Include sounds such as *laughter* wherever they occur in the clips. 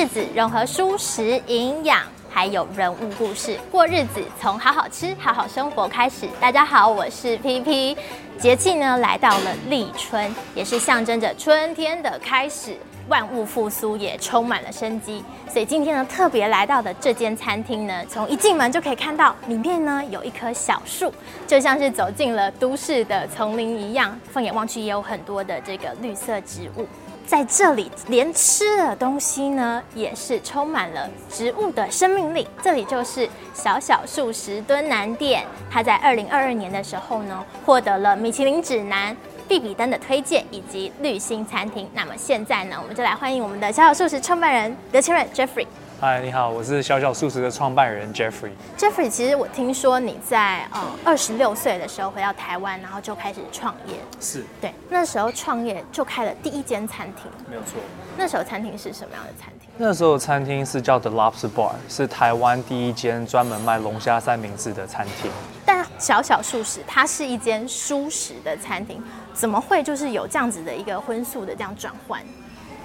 日子融合舒食营养，还有人物故事，过日子从好好吃、好好生活开始。大家好，我是 PP。节气呢来到了立春，也是象征着春天的开始，万物复苏，也充满了生机。所以今天呢，特别来到的这间餐厅呢，从一进门就可以看到里面呢有一棵小树，就像是走进了都市的丛林一样。放眼望去，也有很多的这个绿色植物。在这里，连吃的东西呢，也是充满了植物的生命力。这里就是小小素食敦南店，它在二零二二年的时候呢，获得了米其林指南、必比登的推荐以及绿星餐厅。那么现在呢，我们就来欢迎我们的小小素食创办人刘千润 Jeffrey。嗨，你好，我是小小素食的创办人 Jeffrey。Jeffrey，其实我听说你在呃二十六岁的时候回到台湾，然后就开始创业。是。对，那时候创业就开了第一间餐厅。没有错。那时候餐厅是什么样的餐厅？那时候餐厅是叫 The Lobster Bar，是台湾第一间专门卖龙虾三明治的餐厅。但小小素食它是一间舒食的餐厅，怎么会就是有这样子的一个荤素的这样转换？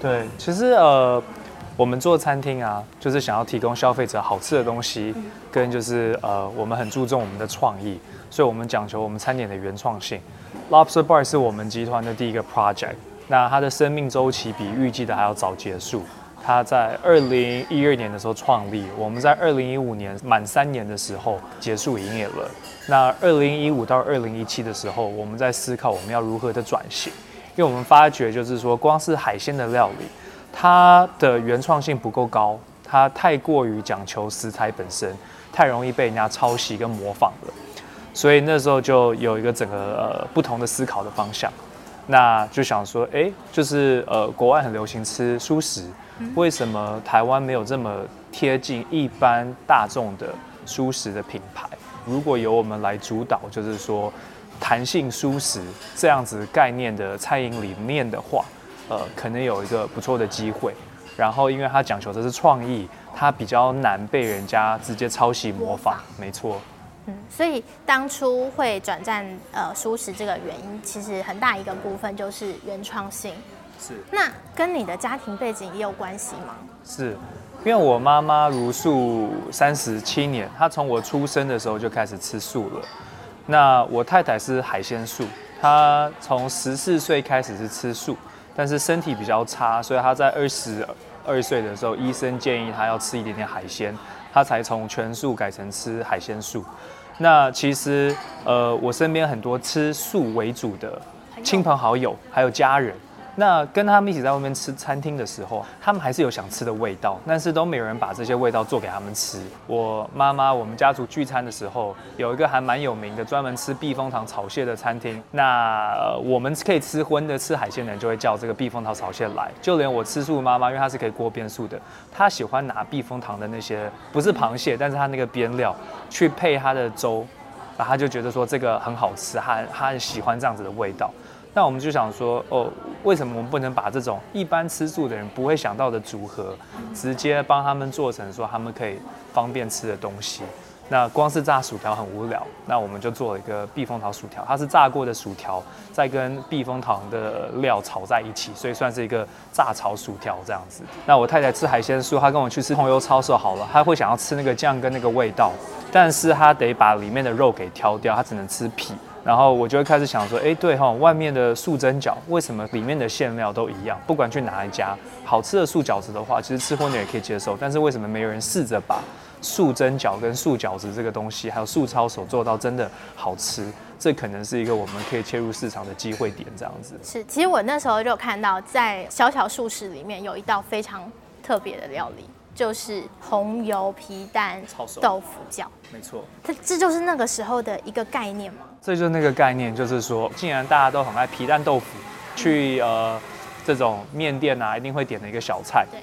对，其实呃。我们做餐厅啊，就是想要提供消费者好吃的东西，跟就是呃，我们很注重我们的创意，所以我们讲求我们餐点的原创性。Lobster Bar 是我们集团的第一个 project，那它的生命周期比预计的还要早结束。它在二零一二年的时候创立，我们在二零一五年满三年的时候结束营业了。那二零一五到二零一七的时候，我们在思考我们要如何的转型，因为我们发觉就是说，光是海鲜的料理。它的原创性不够高，它太过于讲求食材本身，太容易被人家抄袭跟模仿了，所以那时候就有一个整个呃不同的思考的方向，那就想说，哎，就是呃国外很流行吃蔬食，为什么台湾没有这么贴近一般大众的蔬食的品牌？如果由我们来主导，就是说弹性蔬食这样子概念的餐饮理念的话。呃，可能有一个不错的机会，然后因为他讲求的是创意，他比较难被人家直接抄袭模仿，没错。嗯，所以当初会转战呃蔬食这个原因，其实很大一个部分就是原创性。是。那跟你的家庭背景也有关系吗？是，因为我妈妈茹素三十七年，她从我出生的时候就开始吃素了。那我太太是海鲜素，她从十四岁开始是吃素。但是身体比较差，所以他在二十二岁的时候，医生建议他要吃一点点海鲜，他才从全素改成吃海鲜素。那其实，呃，我身边很多吃素为主的亲朋好友，还有家人。那跟他们一起在外面吃餐厅的时候，他们还是有想吃的味道，但是都没有人把这些味道做给他们吃。我妈妈，我们家族聚餐的时候，有一个还蛮有名的，专门吃避风塘炒蟹的餐厅。那、我们可以吃荤的、吃海鲜的人就会叫这个避风塘炒蟹来。就连我吃素妈妈，因为她是可以锅边素的，她喜欢拿避风塘的那些不是螃蟹，但是她那个边料去配她的粥，然后她就觉得说这个很好吃，她她很喜欢这样子的味道。那我们就想说，哦，为什么我们不能把这种一般吃素的人不会想到的组合，直接帮他们做成说他们可以方便吃的东西？那光是炸薯条很无聊，那我们就做了一个避风塘薯条，它是炸过的薯条，再跟避风塘的料炒在一起，所以算是一个炸炒薯条这样子。那我太太吃海鲜素，她跟我去吃红油抄手好了，她会想要吃那个酱跟那个味道，但是她得把里面的肉给挑掉，她只能吃皮。然后我就会开始想说，哎，对哈，外面的素蒸饺为什么里面的馅料都一样？不管去哪一家，好吃的素饺子的话，其实吃荤的也可以接受。但是为什么没有人试着把素蒸饺跟素饺子这个东西，还有素抄手做到真的好吃？这可能是一个我们可以切入市场的机会点，这样子。是，其实我那时候就看到，在小小素食里面有一道非常特别的料理。就是红油皮蛋豆腐饺，没错，这这就是那个时候的一个概念吗？这就是那个概念，就是说，既然大家都很爱皮蛋豆腐，去呃这种面店啊，一定会点的一个小菜。对，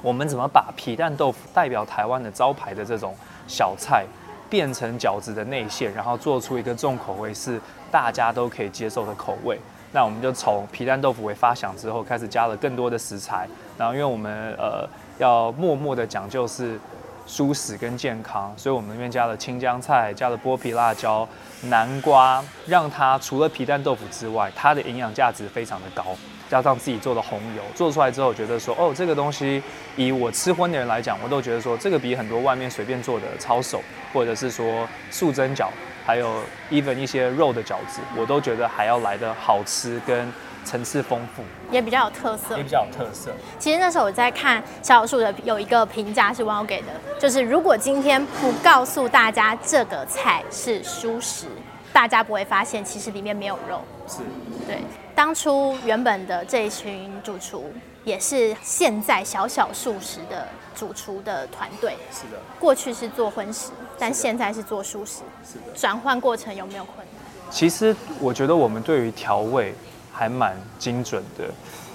我们怎么把皮蛋豆腐代表台湾的招牌的这种小菜，变成饺子的内馅，然后做出一个重口味是大家都可以接受的口味？那我们就从皮蛋豆腐为发想之后，开始加了更多的食材，然后因为我们呃。要默默的讲究是舒适跟健康，所以我们里面加了青江菜，加了剥皮辣椒、南瓜，让它除了皮蛋豆腐之外，它的营养价值非常的高。加上自己做的红油，做出来之后觉得说，哦，这个东西以我吃荤的人来讲，我都觉得说这个比很多外面随便做的抄手，或者是说素蒸饺，还有 even 一些肉的饺子，我都觉得还要来的好吃跟层次丰富，也比较有特色，也比较有特色。其实那时候我在看小小树的有一个评价是网友给的，就是如果今天不告诉大家这个菜是蔬食，大家不会发现其实里面没有肉。是，对。当初原本的这一群主厨，也是现在小小素食的主厨的团队。是的。过去是做荤食，但现在是做蔬食。是的。转换过程有没有困难？其实我觉得我们对于调味还蛮精准的。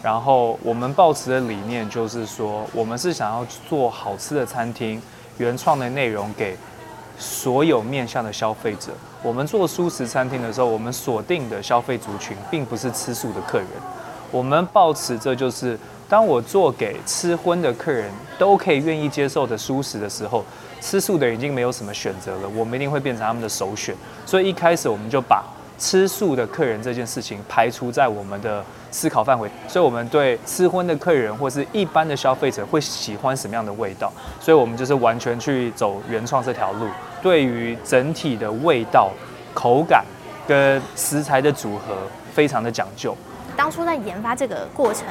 然后我们抱持的理念就是说，我们是想要做好吃的餐厅，原创的内容给所有面向的消费者。我们做素食餐厅的时候，我们锁定的消费族群并不是吃素的客人。我们抱持这就是，当我做给吃荤的客人都可以愿意接受的素食的时候，吃素的人已经没有什么选择了。我们一定会变成他们的首选。所以一开始我们就把吃素的客人这件事情排除在我们的思考范围。所以我们对吃荤的客人或是一般的消费者会喜欢什么样的味道，所以我们就是完全去走原创这条路。对于整体的味道、口感跟食材的组合，非常的讲究。当初在研发这个过程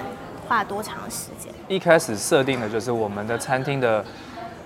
花了多长时间？一开始设定的就是我们的餐厅的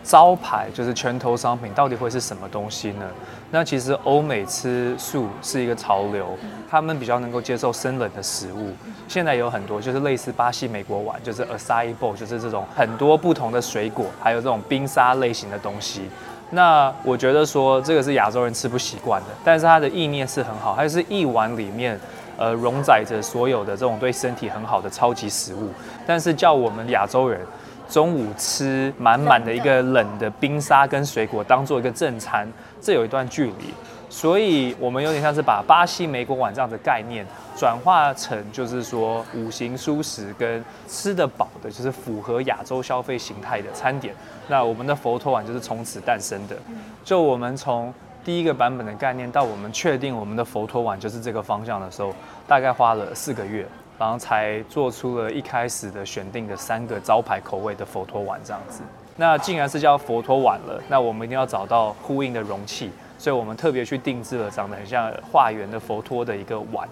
招牌，就是拳头商品，到底会是什么东西呢？那其实欧美吃素是一个潮流，他们比较能够接受生冷的食物。现在有很多就是类似巴西美国碗，就是 acai bowl，就是这种很多不同的水果，还有这种冰沙类型的东西。那我觉得说这个是亚洲人吃不习惯的，但是它的意念是很好，它是一碗里面，呃，容载着所有的这种对身体很好的超级食物。但是叫我们亚洲人中午吃满满的一个冷的冰沙跟水果当做一个正餐，这有一段距离。所以我们有点像是把巴西美果碗这样的概念转化成，就是说五行蔬食跟吃得饱的，就是符合亚洲消费形态的餐点。那我们的佛陀碗就是从此诞生的。就我们从第一个版本的概念到我们确定我们的佛陀碗就是这个方向的时候，大概花了四个月，然后才做出了一开始的选定的三个招牌口味的佛陀碗这样子。那既然是叫佛陀碗了，那我们一定要找到呼应的容器。所以我们特别去定制了长得很像化缘的佛陀的一个碗，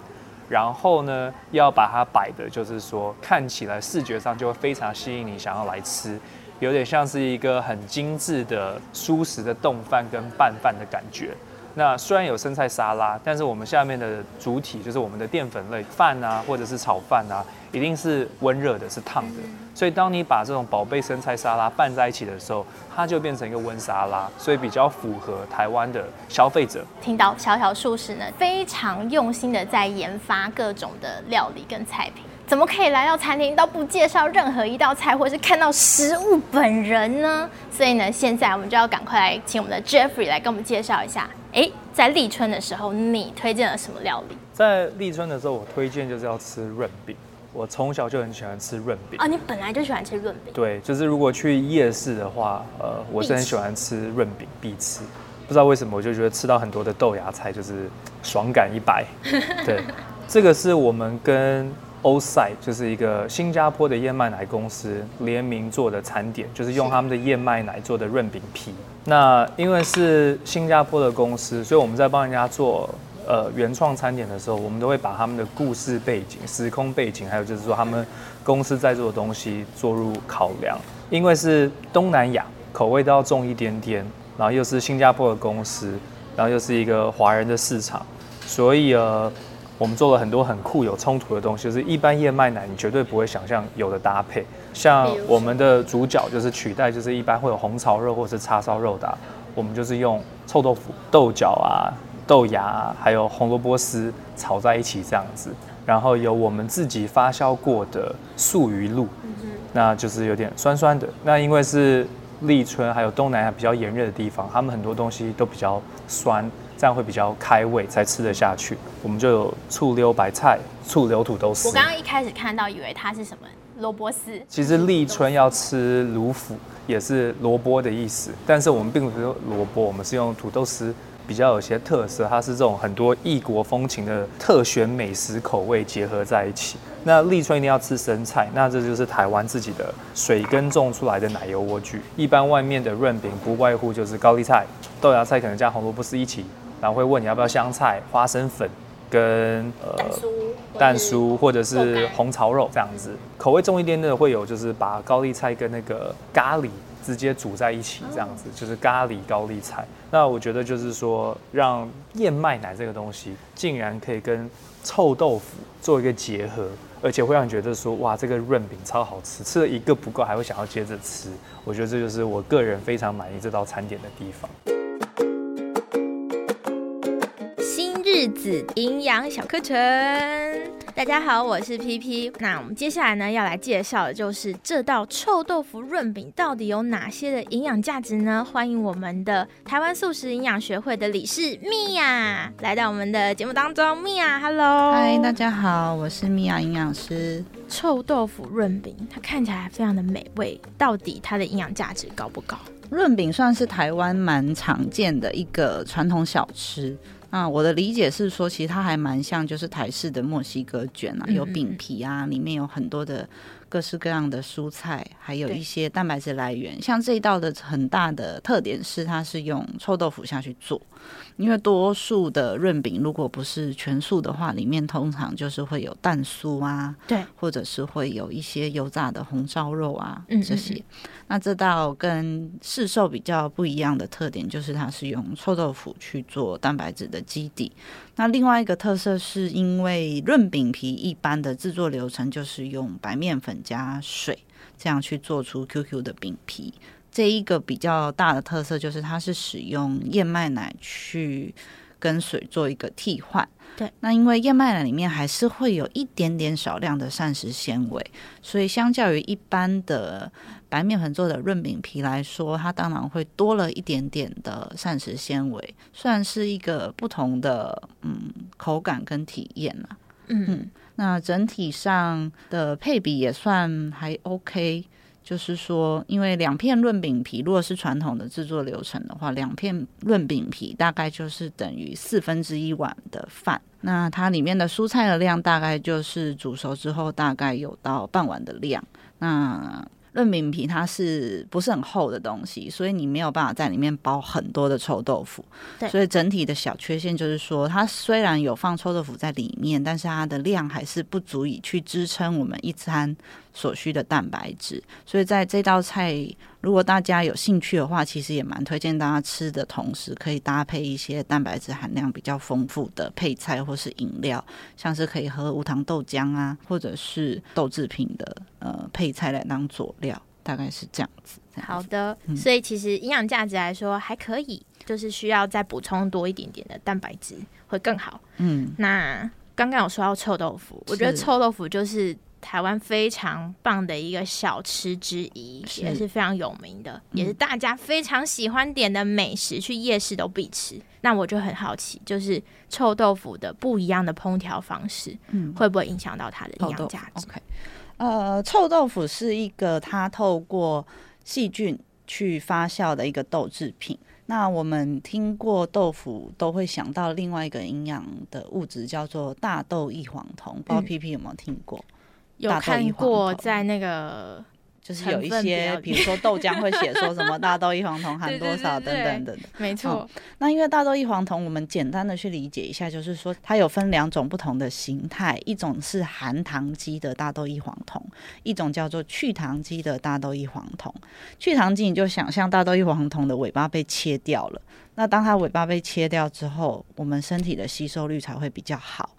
然后呢，要把它摆的，就是说看起来视觉上就会非常吸引你，想要来吃，有点像是一个很精致的蔬食的冻饭跟拌饭的感觉。那虽然有生菜沙拉，但是我们下面的主体就是我们的淀粉类饭啊，或者是炒饭啊，一定是温热的，是烫的。所以当你把这种宝贝生菜沙拉拌在一起的时候，它就变成一个温沙拉，所以比较符合台湾的消费者。听到小小素食呢，非常用心的在研发各种的料理跟菜品，怎么可以来到餐厅都不介绍任何一道菜，或是看到食物本人呢？所以呢，现在我们就要赶快来请我们的 Jeffrey 来跟我们介绍一下。哎，在立春的时候，你推荐了什么料理？在立春的时候，我推荐就是要吃润饼。我从小就很喜欢吃润饼啊！你本来就喜欢吃润饼？对，就是如果去夜市的话，呃，我是很喜欢吃润饼，必吃。不知道为什么，我就觉得吃到很多的豆芽菜就是爽感一百。*laughs* 对，这个是我们跟 Oside，就是一个新加坡的燕麦奶公司联名做的餐点，就是用他们的燕麦奶做的润饼皮。那因为是新加坡的公司，所以我们在帮人家做呃原创餐点的时候，我们都会把他们的故事背景、时空背景，还有就是说他们公司在做的东西做入考量。因为是东南亚，口味都要重一点点，然后又是新加坡的公司，然后又是一个华人的市场，所以呃，我们做了很多很酷有冲突的东西，就是一般燕麦奶你绝对不会想象有的搭配。像我们的主角就是取代，就是一般会有红烧肉或者是叉烧肉的，我们就是用臭豆腐、豆角啊、豆芽啊，还有红萝卜丝炒在一起这样子，然后有我们自己发酵过的素鱼露，那就是有点酸酸的。那因为是立春，还有东南亚比较炎热的地方，他们很多东西都比较酸，这样会比较开胃，才吃得下去。我们就有醋溜白菜、醋溜土豆丝。我刚刚一开始看到，以为它是什么？萝卜丝，其实立春要吃卤腐，也是萝卜的意思，但是我们并不是用萝卜，我们是用土豆丝，比较有些特色，它是这种很多异国风情的特选美食口味结合在一起。那立春一定要吃生菜，那这就是台湾自己的水耕种出来的奶油莴苣。一般外面的润饼不外乎就是高丽菜、豆芽菜，可能加红萝卜丝一起，然后会问你要不要香菜、花生粉跟呃蛋酥或者是红烧肉这样子。口味重一点的会有就是把高丽菜跟那个咖喱直接煮在一起，这样子就是咖喱高丽菜。那我觉得就是说，让燕麦奶这个东西竟然可以跟臭豆腐做一个结合。而且会让你觉得说，哇，这个润饼超好吃，吃了一个不够，还会想要接着吃。我觉得这就是我个人非常满意这道餐点的地方。日子营养小课程。大家好，我是 PP。那我们接下来呢，要来介绍的就是这道臭豆腐润饼到底有哪些的营养价值呢？欢迎我们的台湾素食营养学会的理事米娅来到我们的节目当中。米娅，Hello，嗨，大家好，我是米娅营养师。臭豆腐润饼，它看起来非常的美味，到底它的营养价值高不高？润饼算是台湾蛮常见的一个传统小吃。啊，我的理解是说，其实它还蛮像，就是台式的墨西哥卷啊，有饼皮啊，里面有很多的。各式各样的蔬菜，还有一些蛋白质来源。像这一道的很大的特点是，它是用臭豆腐下去做。因为多数的润饼如果不是全素的话，里面通常就是会有蛋酥啊，对，或者是会有一些油炸的红烧肉啊这些。那这道跟市售比较不一样的特点，就是它是用臭豆腐去做蛋白质的基底。那另外一个特色是因为润饼皮一般的制作流程就是用白面粉加水这样去做出 QQ 的饼皮，这一个比较大的特色就是它是使用燕麦奶去跟水做一个替换。对，那因为燕麦奶里面还是会有一点点少量的膳食纤维，所以相较于一般的白面粉做的润饼皮来说，它当然会多了一点点的膳食纤维，算是一个不同的嗯口感跟体验了。嗯嗯，那整体上的配比也算还 OK。就是说，因为两片润饼皮，如果是传统的制作流程的话，两片润饼皮大概就是等于四分之一碗的饭。那它里面的蔬菜的量大概就是煮熟之后大概有到半碗的量。那润饼皮它是不是很厚的东西，所以你没有办法在里面包很多的臭豆腐。对，所以整体的小缺陷就是说，它虽然有放臭豆腐在里面，但是它的量还是不足以去支撑我们一餐所需的蛋白质。所以在这道菜，如果大家有兴趣的话，其实也蛮推荐大家吃的同时，可以搭配一些蛋白质含量比较丰富的配菜或是饮料，像是可以喝无糖豆浆啊，或者是豆制品的呃配菜来当佐料。大概是这样子。好的，嗯、所以其实营养价值来说还可以，就是需要再补充多一点点的蛋白质会更好。嗯，那刚刚有说到臭豆腐，我觉得臭豆腐就是台湾非常棒的一个小吃之一，是也是非常有名的，嗯、也是大家非常喜欢点的美食，去夜市都必吃。那我就很好奇，就是臭豆腐的不一样的烹调方式，嗯，会不会影响到它的营养价值？OK。呃，臭豆腐是一个它透过细菌去发酵的一个豆制品。那我们听过豆腐，都会想到另外一个营养的物质，叫做大豆异黄酮。不知道 PP 有没有听过？有看过，在那个。就是有一些，比如说豆浆会写说什么 *laughs* 大豆异黄酮含多少等等等等。没错。那因为大豆异黄酮，我们简单的去理解一下，就是说它有分两种不同的形态，一种是含糖基的大豆异黄酮，一种叫做去糖基的大豆异黄酮。去糖基你就想象大豆异黄酮的尾巴被切掉了，那当它尾巴被切掉之后，我们身体的吸收率才会比较好。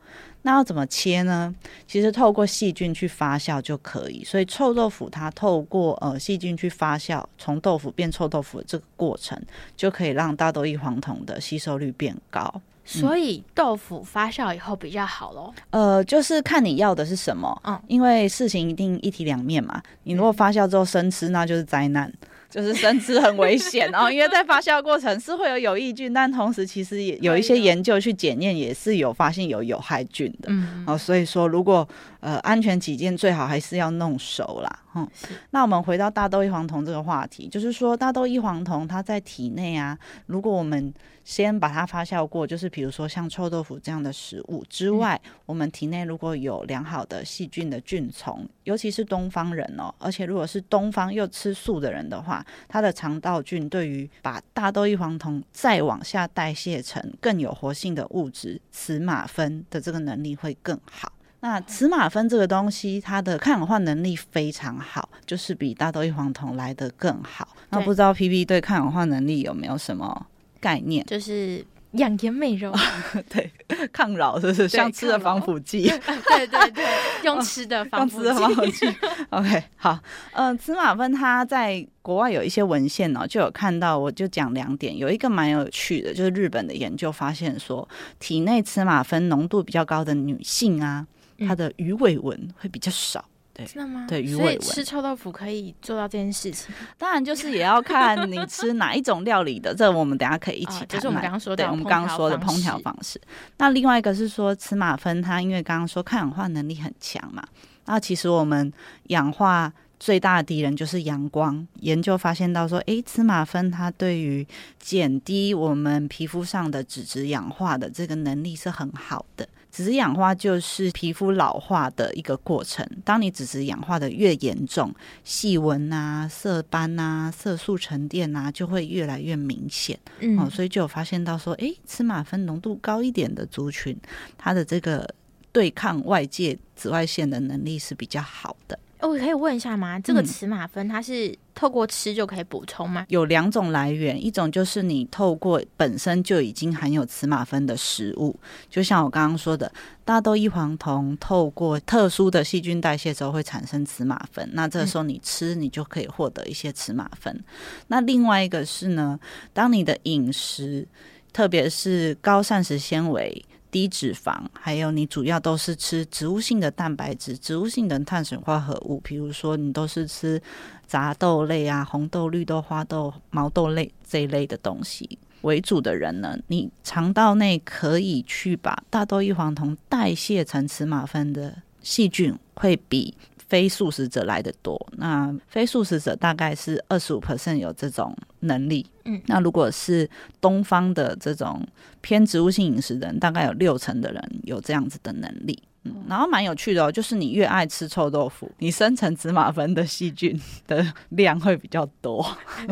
那要怎么切呢？其实透过细菌去发酵就可以。所以臭豆腐它透过呃细菌去发酵，从豆腐变臭豆腐的这个过程，就可以让大豆异黄酮的吸收率变高。所以豆腐发酵以后比较好喽？呃，就是看你要的是什么。嗯，因为事情一定一体两面嘛。你如果发酵之后生吃，那就是灾难。就是生吃很危险，然后因为在发酵过程是会有有益菌，但同时其实也有一些研究去检验，也是有发现有有害菌的。嗯，哦，所以说如果呃安全起见，最好还是要弄熟啦。嗯，那我们回到大豆异黄酮这个话题，就是说大豆异黄酮它在体内啊，如果我们先把它发酵过，就是比如说像臭豆腐这样的食物之外，嗯、我们体内如果有良好的细菌的菌丛，尤其是东方人哦，而且如果是东方又吃素的人的话，他的肠道菌对于把大豆异黄酮再往下代谢成更有活性的物质雌马酚的这个能力会更好。那雌马酚这个东西，它的抗氧化能力非常好，就是比大豆异黄酮来的更好。那不知道 P P 对抗氧化能力有没有什么概念？就是养颜美容，*laughs* 对，抗老是不是？像 *laughs* *laughs* 吃的防腐剂，对对对，用吃的防腐剂。OK，好，嗯、呃，雌马酚它在国外有一些文献哦，就有看到，我就讲两点，有一个蛮有趣的，就是日本的研究发现说，体内雌马酚浓度比较高的女性啊。它的鱼尾纹会比较少，对，真的吗？对，鱼尾纹。吃臭豆腐可以做到这件事情，当然就是也要看你吃哪一种料理的，这我们等下可以一起谈。就是我们刚刚说的，对，我们刚刚说的烹调方式。那另外一个是说，雌马酚它因为刚刚说抗氧化能力很强嘛，那其实我们氧化最大的敌人就是阳光。研究发现到说，诶，雌马酚它对于减低我们皮肤上的脂质氧化的这个能力是很好的。脂质氧化就是皮肤老化的一个过程。当你脂质氧化的越严重，细纹啊、色斑啊、色素沉淀啊，就会越来越明显。嗯，哦，所以就有发现到说，诶，雌马酚浓度高一点的族群，它的这个对抗外界紫外线的能力是比较好的。我可以问一下吗？这个雌马酚它是透过吃就可以补充吗？有两种来源，一种就是你透过本身就已经含有雌马酚的食物，就像我刚刚说的，大豆异黄酮透过特殊的细菌代谢之后会产生雌马酚，那这个时候你吃你就可以获得一些雌马酚。嗯。那另外一个是呢，当你的饮食，特别是高膳食纤维。低脂肪，还有你主要都是吃植物性的蛋白质、植物性的碳水化合物，比如说你都是吃杂豆类啊、红豆、绿豆、花豆、毛豆类这一类的东西为主的人呢，你肠道内可以去把大豆异黄酮代谢成雌马酚的细菌会比。非素食者来的多，那非素食者大概是二十五 percent 有这种能力。嗯，那如果是东方的这种偏植物性饮食的人，大概有六成的人有这样子的能力。嗯然后蛮有趣的哦，就是你越爱吃臭豆腐，你生成雌马酚的细菌的量会比较多。*laughs*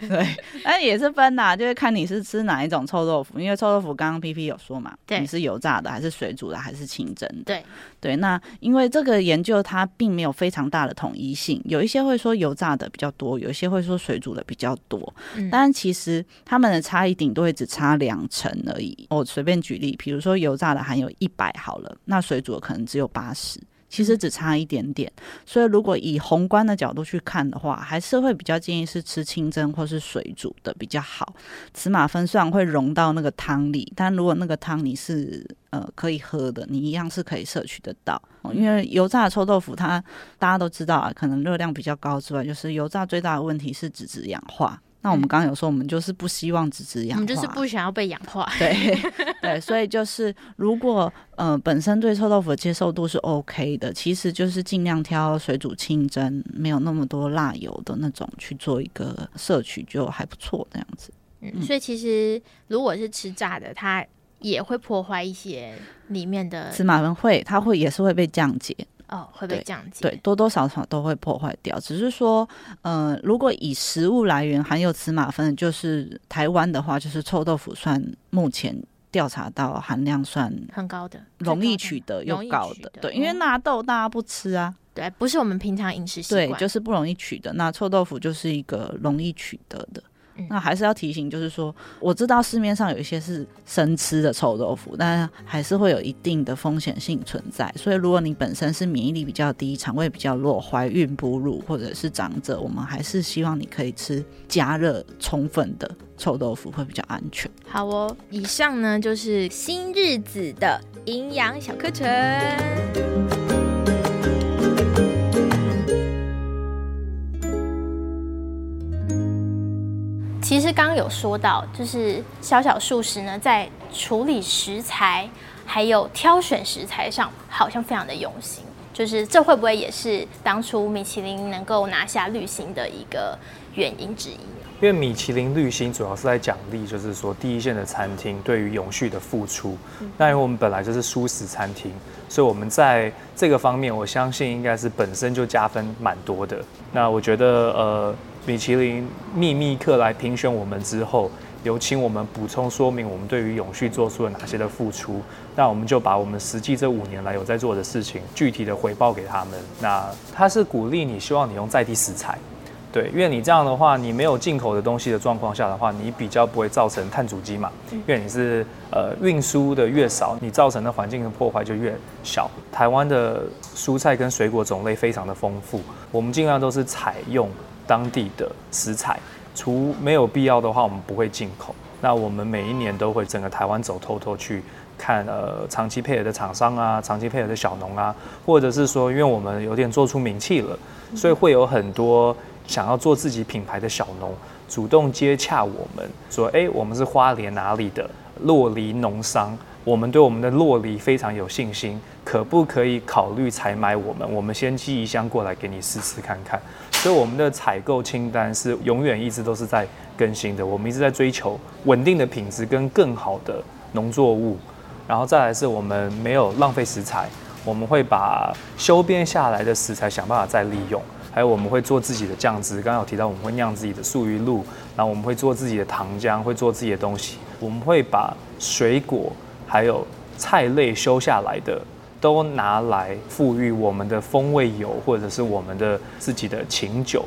对，但也是分呐，就是看你是吃哪一种臭豆腐，因为臭豆腐刚刚 P P 有说嘛，对，你是油炸的还是水煮的还是清蒸的？对对，那因为这个研究它并没有非常大的统一性，有一些会说油炸的比较多，有一些会说水煮的比较多，嗯，但其实它们的差异顶多也只差两成而已。我随便举例，比如说油炸的含有一百好了，那水煮的。可能只有八十，其实只差一点点。所以如果以宏观的角度去看的话，还是会比较建议是吃清蒸或是水煮的比较好。雌马酚虽然会溶到那个汤里，但如果那个汤你是呃可以喝的，你一样是可以摄取得到。因为油炸的臭豆腐，它大家都知道啊，可能热量比较高之外，就是油炸最大的问题是脂质氧化。那我们刚刚有说，我们就是不希望只质氧化，我们就是不想要被氧化。对对，所以就是如果呃本身对臭豆腐的接受度是 OK 的，其实就是尽量挑水煮、清蒸，没有那么多辣油的那种去做一个摄取，就还不错这样子。嗯，所以其实如果是吃炸的，它也会破坏一些里面的雌马酚，会它会也是会被降解。哦，会被降解。对，多多少少都会破坏掉。只是说，呃，如果以食物来源含有雌马酚，就是台湾的话，就是臭豆腐算目前调查到含量算很高的，容易取得又高的。对，因为纳豆大家不吃啊，对，不是我们平常饮食习惯，对，就是不容易取得。那臭豆腐就是一个容易取得的。那还是要提醒，就是说，我知道市面上有一些是生吃的臭豆腐，但还是会有一定的风险性存在。所以，如果你本身是免疫力比较低、肠胃比较弱、怀孕哺乳或者是长者，我们还是希望你可以吃加热充分的臭豆腐，会比较安全。好哦，以上呢就是新日子的营养小课程。其实刚刚有说到，就是小小素食呢，在处理食材还有挑选食材上，好像非常的用心。就是这会不会也是当初米其林能够拿下绿星的一个原因之一？因为米其林绿星主要是在奖励，就是说第一线的餐厅对于永续的付出。那因为我们本来就是舒食餐厅，所以我们在这个方面，我相信应该是本身就加分蛮多的。那我觉得，呃，米其林秘密客来评选我们之后，有请我们补充说明我们对于永续做出了哪些的付出。那我们就把我们实际这五年来有在做的事情，具体的回报给他们。那他是鼓励你，希望你用在地食材。对，因为你这样的话，你没有进口的东西的状况下的话，你比较不会造成碳足迹嘛。因为你是呃运输的越少，你造成的环境的破坏就越小。台湾的蔬菜跟水果种类非常的丰富，我们尽量都是采用当地的食材，除没有必要的话，我们不会进口。那我们每一年都会整个台湾走透透去看，呃，长期配合的厂商啊，长期配合的小农啊，或者是说，因为我们有点做出名气了，所以会有很多。想要做自己品牌的小农主动接洽我们，说：“哎，我们是花莲哪里的洛梨农商，我们对我们的洛梨非常有信心，可不可以考虑采买我们？我们先寄一箱过来给你试试看看。”所以我们的采购清单是永远一直都是在更新的，我们一直在追求稳定的品质跟更好的农作物，然后再来是我们没有浪费食材，我们会把修编下来的食材想办法再利用。还有我们会做自己的酱汁，刚刚有提到我们会酿自己的素鱼露，然后我们会做自己的糖浆，会做自己的东西。我们会把水果还有菜类修下来的，都拿来赋予我们的风味油或者是我们的自己的琴酒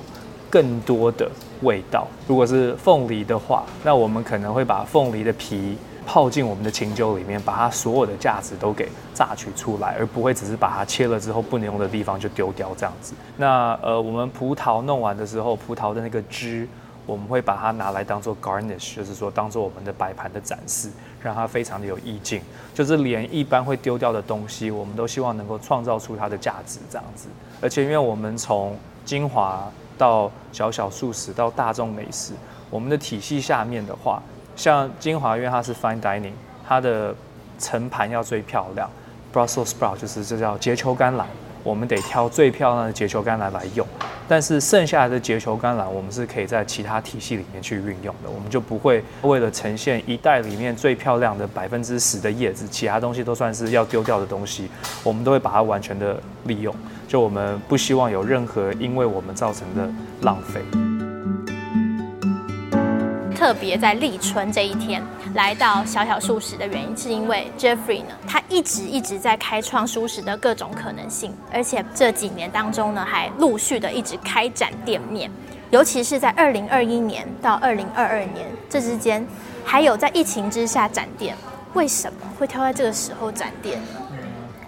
更多的味道。如果是凤梨的话，那我们可能会把凤梨的皮。泡进我们的琴酒里面，把它所有的价值都给榨取出来，而不会只是把它切了之后不能用的地方就丢掉这样子。那呃，我们葡萄弄完的时候，葡萄的那个汁，我们会把它拿来当做 garnish，就是说当做我们的摆盘的展示，让它非常的有意境。就是连一般会丢掉的东西，我们都希望能够创造出它的价值这样子。而且因为我们从精华到小小素食到大众美食，我们的体系下面的话。像精华，因为它是 fine dining，它的盛盘要最漂亮。Brussels sprout 就是这叫结球甘蓝，我们得挑最漂亮的结球甘蓝来用。但是剩下的结球橄榄，我们是可以在其他体系里面去运用的。我们就不会为了呈现一袋里面最漂亮的百分之十的叶子，其他东西都算是要丢掉的东西，我们都会把它完全的利用。就我们不希望有任何因为我们造成的浪费。特别在立春这一天来到小小素食的原因，是因为 Jeffrey 呢，他一直一直在开创素食的各种可能性，而且这几年当中呢，还陆续的一直开展店面，尤其是在二零二一年到二零二二年这之间，还有在疫情之下展店，为什么会挑在这个时候展店呢？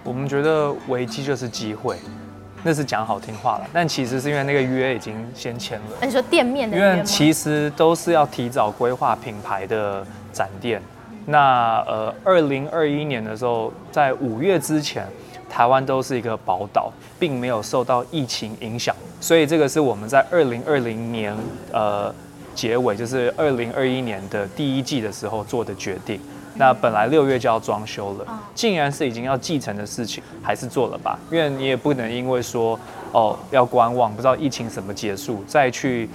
我们觉得危机就是机会。那是讲好听话了，但其实是因为那个约已经先签了。那你说店面的约？因为其实都是要提早规划品牌的展店。那呃，二零二一年的时候，在五月之前，台湾都是一个宝岛，并没有受到疫情影响，所以这个是我们在二零二零年呃结尾，就是二零二一年的第一季的时候做的决定。那本来六月就要装修了，竟然是已经要继承的事情，还是做了吧？因为你也不能因为说哦要观望，不知道疫情什么结束，再去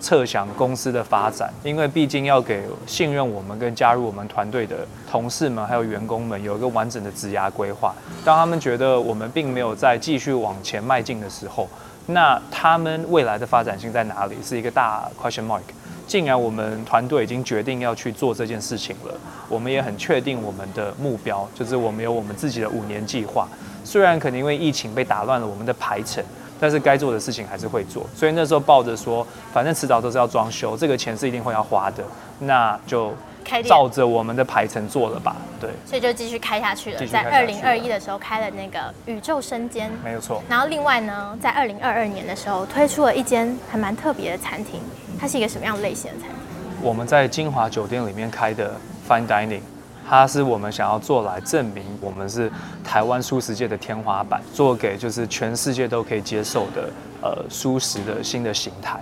测想公司的发展。因为毕竟要给信任我们跟加入我们团队的同事们还有员工们有一个完整的职涯规划。当他们觉得我们并没有在继续往前迈进的时候，那他们未来的发展性在哪里？是一个大 question mark。既然我们团队已经决定要去做这件事情了，我们也很确定我们的目标，就是我们有我们自己的五年计划。虽然可能因为疫情被打乱了我们的排程，但是该做的事情还是会做。所以那时候抱着说，反正迟早都是要装修，这个钱是一定会要花的，那就。照着我们的排程做了吧，对，所以就继续开下去了。在二零二一的时候开了那个宇宙生煎，没有错。然后另外呢，在二零二二年的时候推出了一间还蛮特别的餐厅，它是一个什么样类型的餐厅？我们在金华酒店里面开的 Fine Dining，它是我们想要做来证明我们是台湾素食界的天花板，做给就是全世界都可以接受的呃素食的新的形态。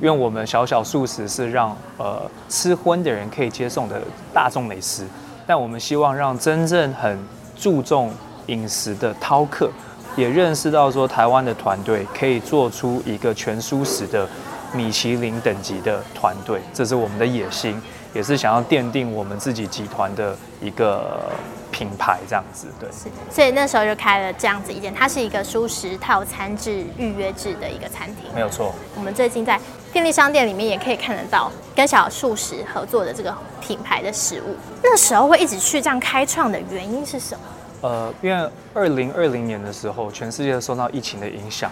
因为我们小小素食是让呃吃荤的人可以接受的大众美食，但我们希望让真正很注重饮食的饕客也认识到说台湾的团队可以做出一个全素食的米其林等级的团队，这是我们的野心，也是想要奠定我们自己集团的一个品牌，这样子。对，是，所以那时候就开了这样子一间，它是一个舒食套餐制预约制的一个餐厅。没有错。我们最近在便利商店里面也可以看得到跟小小素食合作的这个品牌的食物。那时候会一直去这样开创的原因是什么？呃，因为二零二零年的时候，全世界受到疫情的影响。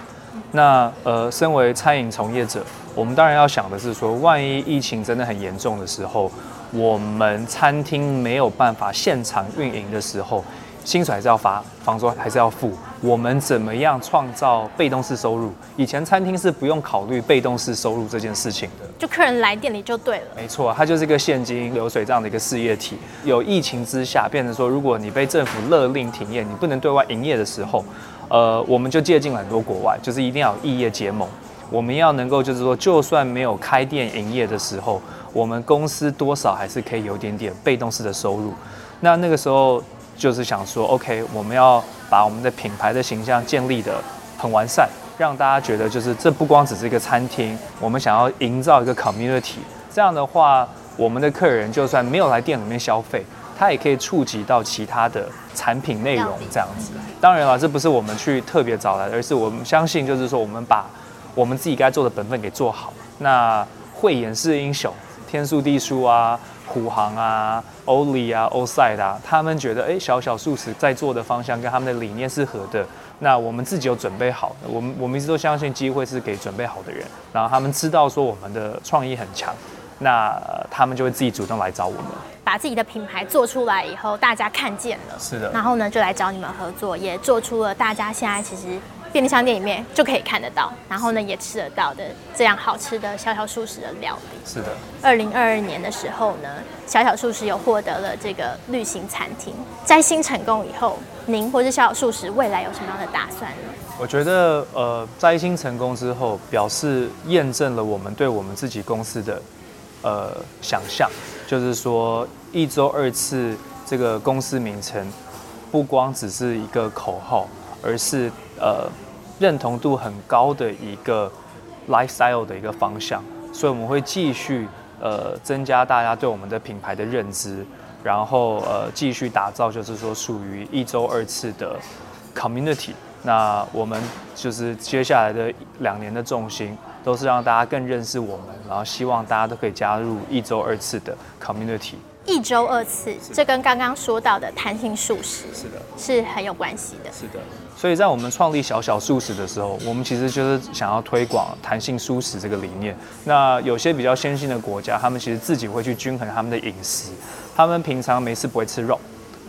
那呃，身为餐饮从业者，我们当然要想的是说，万一疫情真的很严重的时候，我们餐厅没有办法现场运营的时候。薪水还是要发，房租还是要付。我们怎么样创造被动式收入？以前餐厅是不用考虑被动式收入这件事情的，就客人来店里就对了。没错，它就是一个现金流水这样的一个事业体。有疫情之下，变成说，如果你被政府勒令停业，你不能对外营业的时候，呃，我们就借鉴了很多国外，就是一定要异业结盟。我们要能够就是说，就算没有开店营业的时候，我们公司多少还是可以有点点被动式的收入。那那个时候。就是想说，OK，我们要把我们的品牌的形象建立得很完善，让大家觉得就是这不光只是一个餐厅，我们想要营造一个 community。这样的话，我们的客人就算没有来店里面消费，他也可以触及到其他的产品内容。这样子，当然了，这不是我们去特别找来的，而是我们相信，就是说我们把我们自己该做的本分给做好。那慧眼识英雄，天数地数啊。虎航啊，欧里啊，欧赛的，他们觉得，哎，小小素食在做的方向跟他们的理念是合的。那我们自己有准备好，我们我们一直都相信机会是给准备好的人。然后他们知道说我们的创意很强，那他们就会自己主动来找我们，把自己的品牌做出来以后，大家看见了，是的，然后呢就来找你们合作，也做出了大家现在其实。便利商店里面就可以看得到，然后呢也吃得到的这样好吃的小小素食的料理。是的。二零二二年的时候呢，小小素食有获得了这个绿行餐厅。摘星成功以后，您或是小小素食未来有什么样的打算呢？我觉得，呃，摘星成功之后，表示验证了我们对我们自己公司的呃想象，就是说一周二次这个公司名称，不光只是一个口号，而是呃。认同度很高的一个 lifestyle 的一个方向，所以我们会继续呃增加大家对我们的品牌的认知，然后呃继续打造就是说属于一周二次的 community。那我们就是接下来的两年的重心都是让大家更认识我们，然后希望大家都可以加入一周二次的 community。一周二次，这跟刚刚说到的弹性素食是的，是很有关系的。是的，所以在我们创立小小素食的时候，我们其实就是想要推广弹性素食这个理念。那有些比较先进的国家，他们其实自己会去均衡他们的饮食，他们平常没事不会吃肉，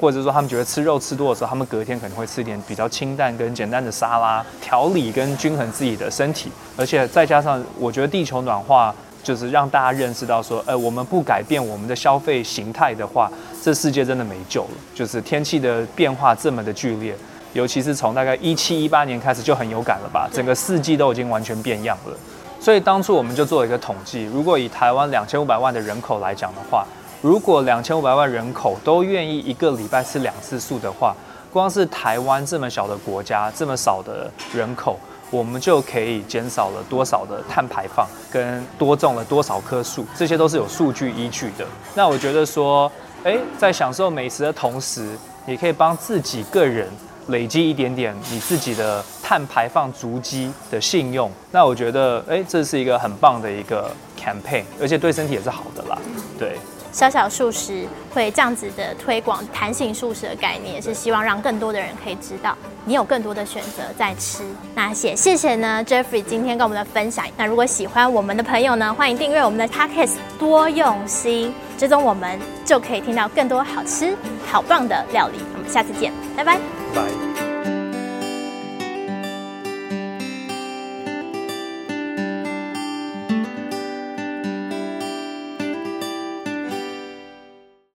或者说他们觉得吃肉吃多的时候，他们隔天可能会吃一点比较清淡跟简单的沙拉，调理跟均衡自己的身体。而且再加上，我觉得地球暖化。就是让大家认识到说，呃，我们不改变我们的消费形态的话，这世界真的没救了。就是天气的变化这么的剧烈，尤其是从大概一七一八年开始就很有感了吧，整个四季都已经完全变样了。所以当初我们就做了一个统计，如果以台湾两千五百万的人口来讲的话，如果两千五百万人口都愿意一个礼拜吃两次素的话，光是台湾这么小的国家，这么少的人口。我们就可以减少了多少的碳排放，跟多种了多少棵树，这些都是有数据依据的。那我觉得说，诶，在享受美食的同时，也可以帮自己个人累积一点点你自己的碳排放足迹的信用。那我觉得，诶，这是一个很棒的一个 campaign，而且对身体也是好的啦。对。小小素食会这样子的推广弹性素食的概念，也是希望让更多的人可以知道，你有更多的选择在吃。那也谢谢呢，Jeffrey 今天跟我们的分享。那如果喜欢我们的朋友呢，欢迎订阅我们的 Podcast 多用心，追踪我们就可以听到更多好吃好棒的料理。我们下次见，拜拜。拜。